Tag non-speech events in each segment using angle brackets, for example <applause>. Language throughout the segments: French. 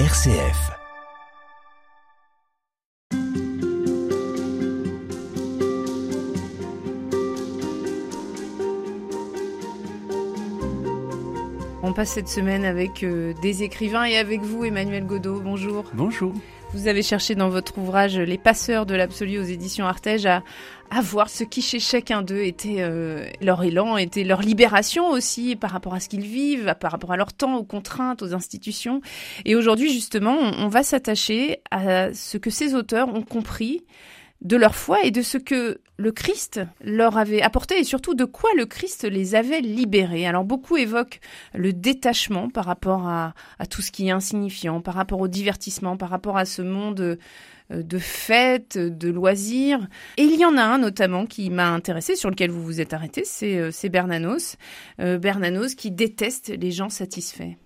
RCF. On passe cette semaine avec euh, des écrivains et avec vous, Emmanuel Godot. Bonjour. Bonjour. Vous avez cherché dans votre ouvrage Les passeurs de l'absolu aux éditions Artege à, à voir ce qui chez chacun d'eux était euh, leur élan, était leur libération aussi par rapport à ce qu'ils vivent, par rapport à leur temps, aux contraintes, aux institutions. Et aujourd'hui, justement, on, on va s'attacher à ce que ces auteurs ont compris de leur foi et de ce que le Christ leur avait apporté et surtout de quoi le Christ les avait libérés. Alors beaucoup évoquent le détachement par rapport à, tout ce qui est insignifiant, par rapport au divertissement, par rapport à ce monde euh, de fêtes, de loisirs. Et il y en a un notamment qui m'a intéressé, sur lequel vous vous êtes arrêté, c'est euh, Bernanos. Euh, Bernanos qui déteste les gens satisfaits.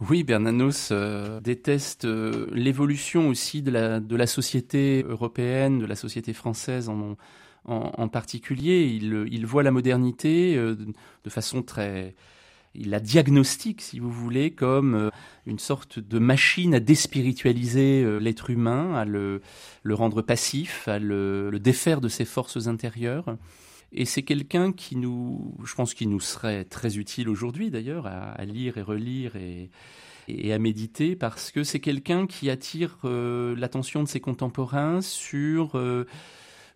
Oui, Bernanos euh, déteste euh, l'évolution aussi de la, de la société européenne, de la société française en, particulier. Il, voit la modernité euh, de façon très... Il la diagnostique, si vous voulez, comme une sorte de machine à déspiritualiser l'être humain, à le, le, rendre passif, à le, le défaire de ses forces intérieures. Et c'est quelqu'un qui nous, je pense, qui nous serait très utile aujourd'hui d'ailleurs à, lire et relire et, à méditer parce que c'est quelqu'un qui attire euh, l'attention de ses contemporains sur euh,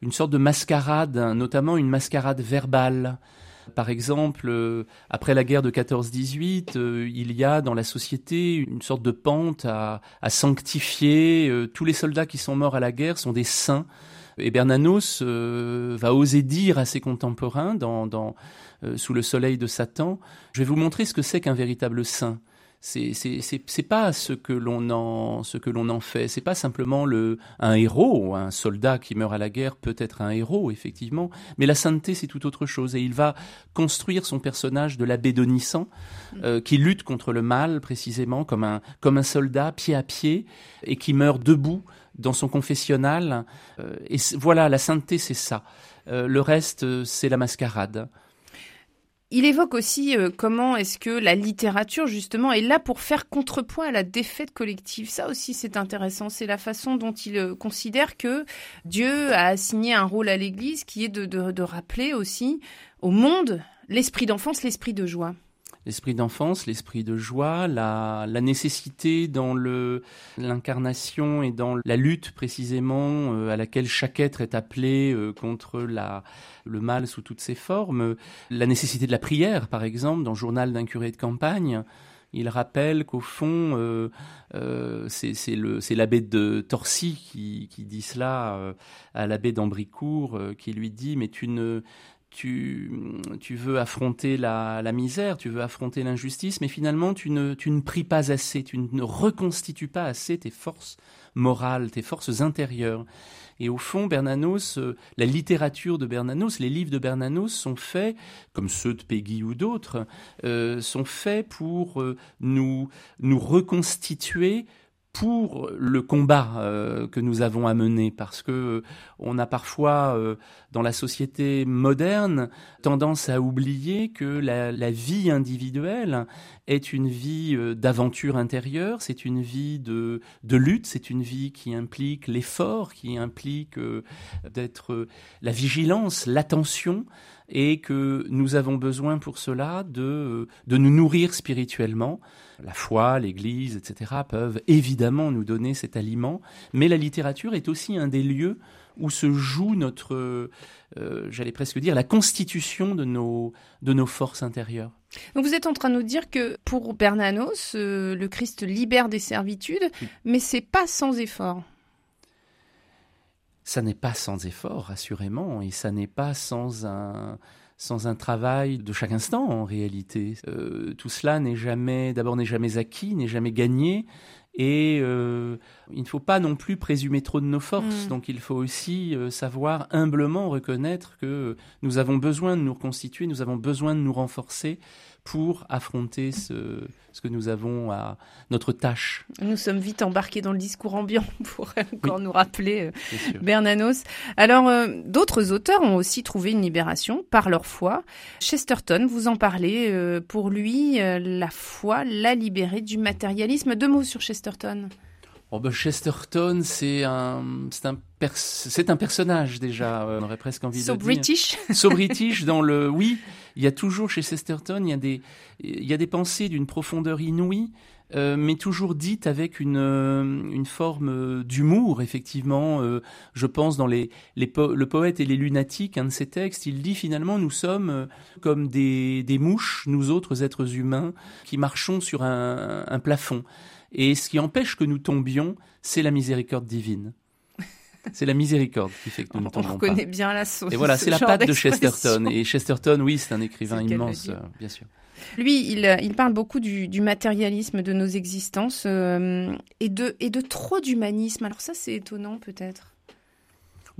une sorte de mascarade, notamment une mascarade verbale. Par exemple, euh, après la guerre de 14-18, euh, il y a dans la société une sorte de pente à, sanctifier. Tous les soldats qui sont morts à la guerre sont des saints. Et Bernanos euh, va oser dire à ses contemporains, dans, euh, sous le soleil de Satan, je vais vous montrer ce que c'est qu'un véritable saint. C'est pas ce que l'on en ce que l'on en fait. C'est pas simplement le un héros, un soldat qui meurt à la guerre peut être un héros effectivement, mais la sainteté c'est tout autre chose. Et il va construire son personnage de l'abbé Donissant euh, qui lutte contre le mal précisément comme un comme un soldat pied à pied et qui meurt debout dans son confessionnal. Euh, et voilà, la sainteté, c'est ça. Euh, le reste, c'est la mascarade. Il évoque aussi euh, comment est-ce que la littérature, justement, est là pour faire contrepoint à la défaite collective. Ça aussi, c'est intéressant. C'est la façon dont il euh, considère que Dieu a assigné un rôle à l'Église qui est de, de, de rappeler aussi au monde l'esprit d'enfance, l'esprit de joie l'esprit d'enfance, l'esprit de joie, la, nécessité dans le l'incarnation et dans la lutte précisément euh, à laquelle chaque être est appelé euh, contre la le mal sous toutes ses formes, la nécessité de la prière par exemple dans le journal d'un curé de campagne. Il rappelle qu'au fond, euh, c'est l'abbé de Torcy qui, qui dit cela à l'abbé d'Ambricourt, qui lui dit mais tu ne tu, veux affronter la, misère, tu veux affronter l'injustice, mais finalement tu ne, tu ne pries pas assez, tu ne reconstitues pas assez tes forces morales, tes forces intérieures. Et au fond, Bernanos, euh, la littérature de Bernanos, les livres de Bernanos sont faits, comme ceux de Peggy ou d'autres, euh, sont faits pour euh, nous, nous reconstituer pour le combat euh, que nous avons à mener parce que euh, on a parfois euh, dans la société moderne tendance à oublier que la, vie individuelle est une vie d'aventure intérieure, c'est une vie de, de lutte, c'est une vie qui implique l'effort, qui implique d'être la vigilance, l'attention et que nous avons besoin pour cela de, de nous nourrir spirituellement. La foi, l'Église, etc. peuvent évidemment nous donner cet aliment, mais la littérature est aussi un des lieux où se joue notre, euh, j'allais presque dire, la constitution de nos, de nos forces intérieures. Donc vous êtes en train de nous dire que pour Bernanos, euh, le Christ libère des servitudes, oui. mais c'est pas sans effort. Ça n'est pas sans effort, assurément, et ça n'est pas sans un, sans un travail de chaque instant en réalité. Euh, tout cela n'est jamais, d'abord n'est jamais acquis, n'est jamais gagné, et euh, il ne faut pas non plus présumer trop de nos forces. Mmh. Donc il faut aussi euh, savoir humblement reconnaître que nous avons besoin de nous reconstituer, nous avons besoin de nous renforcer pour affronter ce, ce que nous avons à notre tâche. Nous sommes vite embarqués dans le discours ambiant <laughs> pour encore nous rappeler euh, Bernanos. Alors, euh, d'autres auteurs ont aussi trouvé une libération par leur foi. Chesterton, vous en parlez, euh, pour lui, la foi l'a libéré du matérialisme. Deux mots sur Chesterton. Oh ben Chesterton, c'est un, c'est un, c'est un personnage déjà. on aurait presque envie so de British. dire. So British. dans le, oui, il y a toujours chez Chesterton, il y a des, il y a des pensées d'une profondeur inouïe, euh, mais toujours dites avec une, euh, une forme d'humour, effectivement. Euh, je pense dans les, les le poète et les lunatiques, un de ses textes, il dit finalement nous sommes comme des, des mouches, nous autres êtres humains, qui marchons sur un, un plafond. Et ce qui empêche que nous tombions, c'est la miséricorde divine. <laughs> C'est la miséricorde qui fait que nous ne tombons pas. On reconnaît bien la sauce. Et voilà, c'est la patte de Chesterton. Et Chesterton, oui, c'est un écrivain immense, euh, bien sûr. Lui, il, il parle beaucoup du, du, matérialisme de nos existences euh, et, de, et de trop d'humanisme. Alors ça, c'est étonnant peut-être.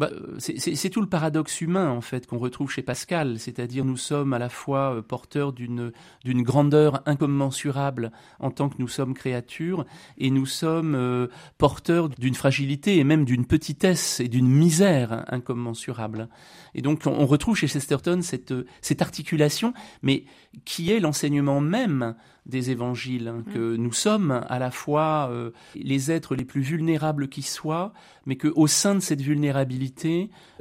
Bah, c'est tout le paradoxe humain en fait qu'on retrouve chez Pascal, c'est-à-dire nous sommes à la fois euh, porteurs d'une grandeur incommensurable en tant que nous sommes créatures et nous sommes euh, porteurs d'une fragilité et même d'une petitesse et d'une misère incommensurable. Et donc on, retrouve chez Chesterton cette cette articulation, mais qui est l'enseignement même des évangiles, hein, que mm. nous sommes à la fois euh, les êtres les plus vulnérables qui soient, mais que au sein de cette vulnérabilité,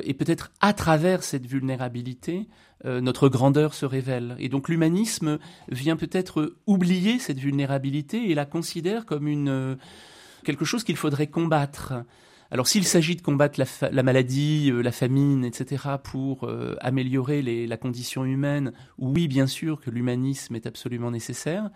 et peut-être à travers cette vulnérabilité, euh, notre grandeur se révèle. Et donc l'humanisme vient peut-être oublier cette vulnérabilité et la considère comme une euh, quelque chose qu'il faudrait combattre. Alors s'il s'agit de combattre la, maladie, euh, la famine, etc., pour euh, améliorer la condition humaine, oui, bien sûr que l'humanisme est absolument nécessaire,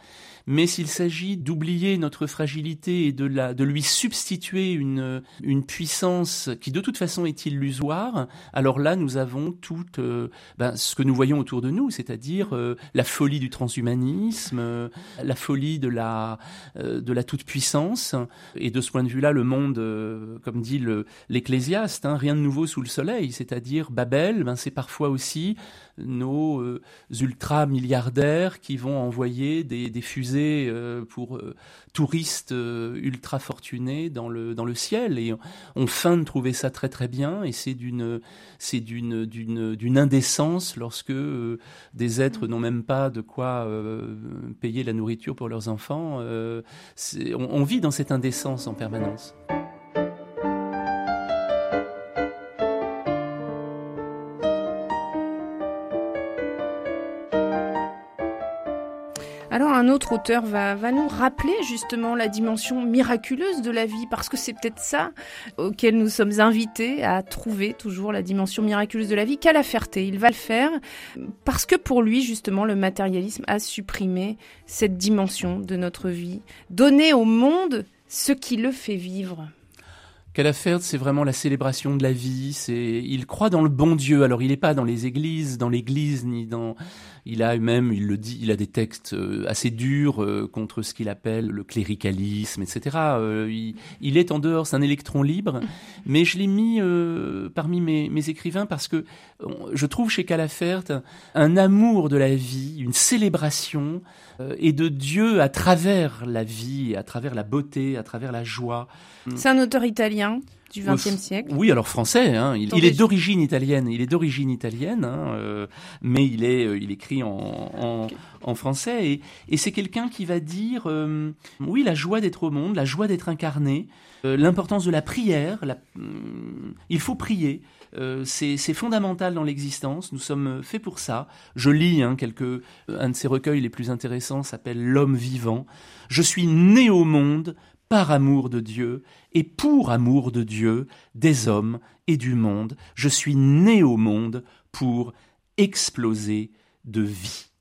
mais s'il s'agit d'oublier notre fragilité et de, la, de lui substituer une, une puissance qui de toute façon est illusoire, alors là nous avons tout euh, ben, ce que nous voyons autour de nous, c'est-à-dire la folie du transhumanisme, la folie de la, de la toute-puissance, et de ce point de vue-là, le monde, comme dit l'Ecclésiaste, hein, rien de nouveau sous le soleil, c'est-à-dire Babel, ben, c'est parfois aussi nos euh, ultra-milliardaires qui vont envoyer des, fusées euh, pour euh, touristes ultra fortunés dans le, dans le ciel. Et on, on feint de trouver ça très très bien, et c'est d'une indécence lorsque des êtres n'ont même pas de quoi payer la nourriture pour leurs enfants. On, on vit dans cette indécence en permanence. Alors un autre auteur va, nous rappeler justement la dimension miraculeuse de la vie, parce que c'est peut-être ça auquel nous sommes invités à trouver toujours la dimension miraculeuse de la vie. Qu'à la Ferté, il va le faire parce que pour lui justement le matérialisme a supprimé cette dimension de notre vie, donner au monde ce qui le fait vivre. Calafert, c'est vraiment la célébration de la vie. C'est, il croit dans le bon Dieu. Alors, il n'est pas dans les églises, dans l'église, ni dans. Il a même, il le dit, il a des textes euh, assez durs euh, contre ce qu'il appelle le cléricalisme, etc. Euh, il, est en dehors, c'est un électron libre. <laughs> Mais je l'ai mis parmi mes, mes, écrivains parce que je trouve chez Calafert un amour de la vie, une célébration et de Dieu à travers la vie, à travers la beauté, à travers la joie. C'est un auteur italien? Du XXe siècle. Oui, alors français. Hein. Il, est d'origine italienne. Il est d'origine italienne, hein, euh, mais il est, euh, il écrit en, en, français. Et, et c'est quelqu'un qui va dire, euh, oui, la joie d'être au monde, la joie d'être incarné, l'importance de la prière. La, il faut prier. c'est fondamental dans l'existence. Nous sommes faits pour ça. Je lis hein, quelques, un de ses recueils les plus intéressants s'appelle L'homme vivant. Je suis né au monde par amour de Dieu et pour amour de Dieu, des hommes et du monde. Je suis né au monde pour exploser de vie.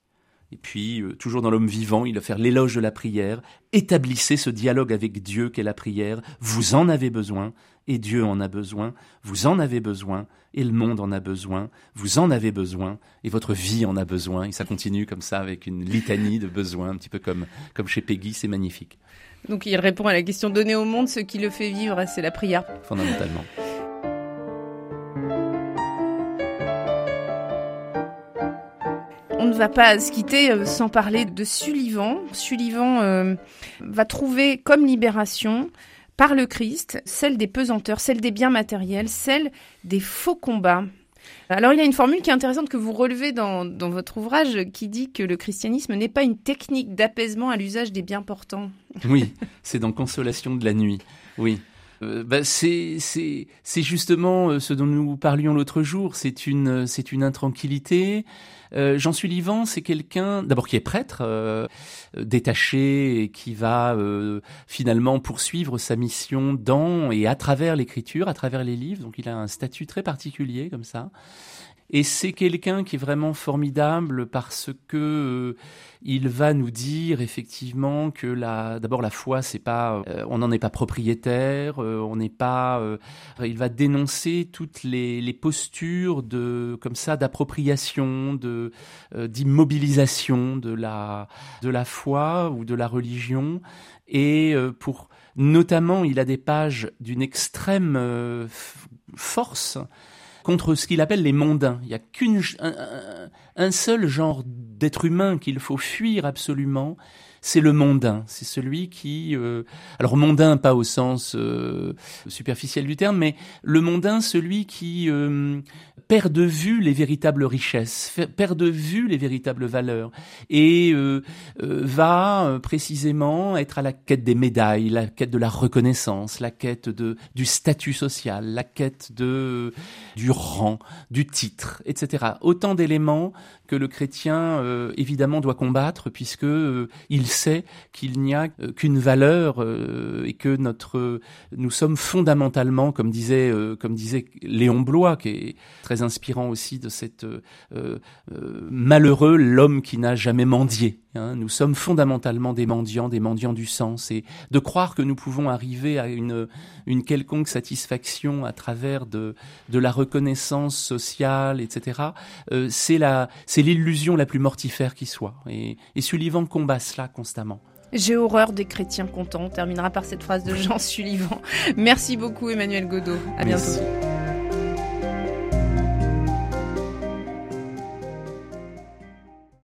Et puis, euh, toujours dans l'homme vivant, il va faire l'éloge de la prière. Établissez ce dialogue avec Dieu qu'est la prière. Vous en avez besoin, et Dieu en a besoin. Vous en avez besoin, et le monde en a besoin. Vous en avez besoin, et votre vie en a besoin. Et ça continue comme ça, avec une litanie de besoins, un petit peu comme, comme chez Peggy, c'est magnifique. Donc il répond à la question donner au monde ce qui le fait vivre, c'est la prière. Fondamentalement. On ne va pas se quitter sans parler de Sullivan. Sullivan va trouver comme libération par le Christ, celle des pesanteurs, celle des biens matériels, celle des faux combats. Alors il y a une formule qui est intéressante que vous relevez dans, votre ouvrage qui dit que le christianisme n'est pas une technique d'apaisement à l'usage des biens portants. <laughs> Oui, c'est dans Consolation de la nuit. Oui. Euh, bah, c'est justement euh, ce dont nous parlions l'autre jour. C'est une c'est une intranquillité. Euh, Jean Sullivan, c'est quelqu'un d'abord qui est prêtre, euh, détaché et qui va finalement poursuivre sa mission dans et à travers l'écriture, à travers les livres. Donc il a un statut très particulier comme ça. Et c'est quelqu'un qui est vraiment formidable parce que euh, il va nous dire effectivement que la, d'abord la foi, c'est pas, euh, on n'en est pas propriétaire, euh, on n'est pas. il va dénoncer toutes les, les, postures de, comme ça, d'appropriation, de d'immobilisation de la de la foi ou de la religion. Et pour notamment, il a des pages d'une extrême force contre ce qu'il appelle les mondains. Il n'y a qu'un un, seul genre d'être humain qu'il faut fuir absolument, c'est le mondain. C'est celui qui, euh, alors mondain pas au sens euh, superficiel du terme, mais le mondain, celui qui euh, perd de vue les véritables richesses, perd de vue les véritables valeurs, et va précisément être à la quête des médailles, la quête de la reconnaissance, la quête de du statut social, la quête de du rang, du titre, etc. Autant d'éléments que le chrétien euh, évidemment doit combattre puisque euh, il sait qu'il n'y a euh, qu'une valeur et que notre nous sommes fondamentalement comme disait comme disait Léon Blois qui est très inspirant aussi de cette malheureux l'homme qui n'a jamais mendié Hein, nous sommes fondamentalement des mendiants, des mendiants du sens, et de croire que nous pouvons arriver à une, une quelconque satisfaction à travers de, de la reconnaissance sociale, etc., euh, c'est la, c'est l'illusion la plus mortifère qui soit. Et, et Sullivan combat cela constamment. J'ai horreur des chrétiens contents. On terminera par cette phrase de Jean Sullivan. Merci beaucoup Emmanuel Godot. À bientôt.